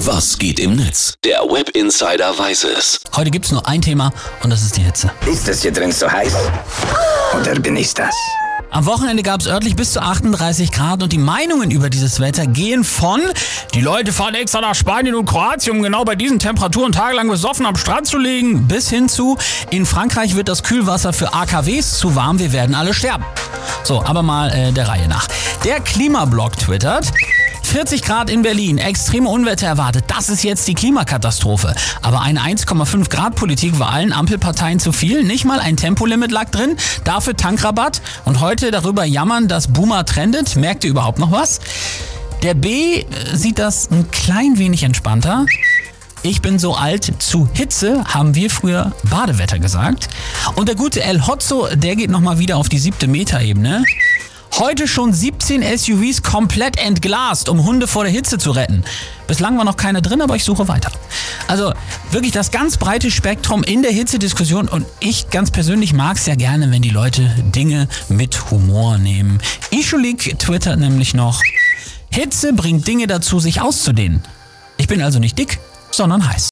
Was geht im Netz? Der Web Insider weiß es. Heute gibt's nur ein Thema und das ist die Hitze. Ist es hier drin so heiß? Oder bin ich das? Am Wochenende gab es örtlich bis zu 38 Grad und die Meinungen über dieses Wetter gehen von die Leute fahren extra nach Spanien und Kroatien, um genau bei diesen Temperaturen tagelang besoffen am Strand zu liegen, bis hin zu in Frankreich wird das Kühlwasser für AKWs zu warm, wir werden alle sterben. So, aber mal äh, der Reihe nach. Der Klimablog twittert. 40 Grad in Berlin, extreme Unwetter erwartet. Das ist jetzt die Klimakatastrophe. Aber eine 1,5 Grad Politik war allen Ampelparteien zu viel. Nicht mal ein Tempolimit lag drin. Dafür Tankrabatt. Und heute darüber jammern, dass Boomer trendet. Merkt ihr überhaupt noch was? Der B äh, sieht das ein klein wenig entspannter. Ich bin so alt, zu Hitze haben wir früher Badewetter gesagt. Und der gute El Hotzo, der geht nochmal wieder auf die siebte Metaebene. Heute schon 17 SUVs komplett entglast, um Hunde vor der Hitze zu retten. Bislang war noch keine drin, aber ich suche weiter. Also wirklich das ganz breite Spektrum in der Hitzediskussion und ich ganz persönlich mag es ja gerne, wenn die Leute Dinge mit Humor nehmen. Ischulik twittert nämlich noch, Hitze bringt Dinge dazu, sich auszudehnen. Ich bin also nicht dick, sondern heiß.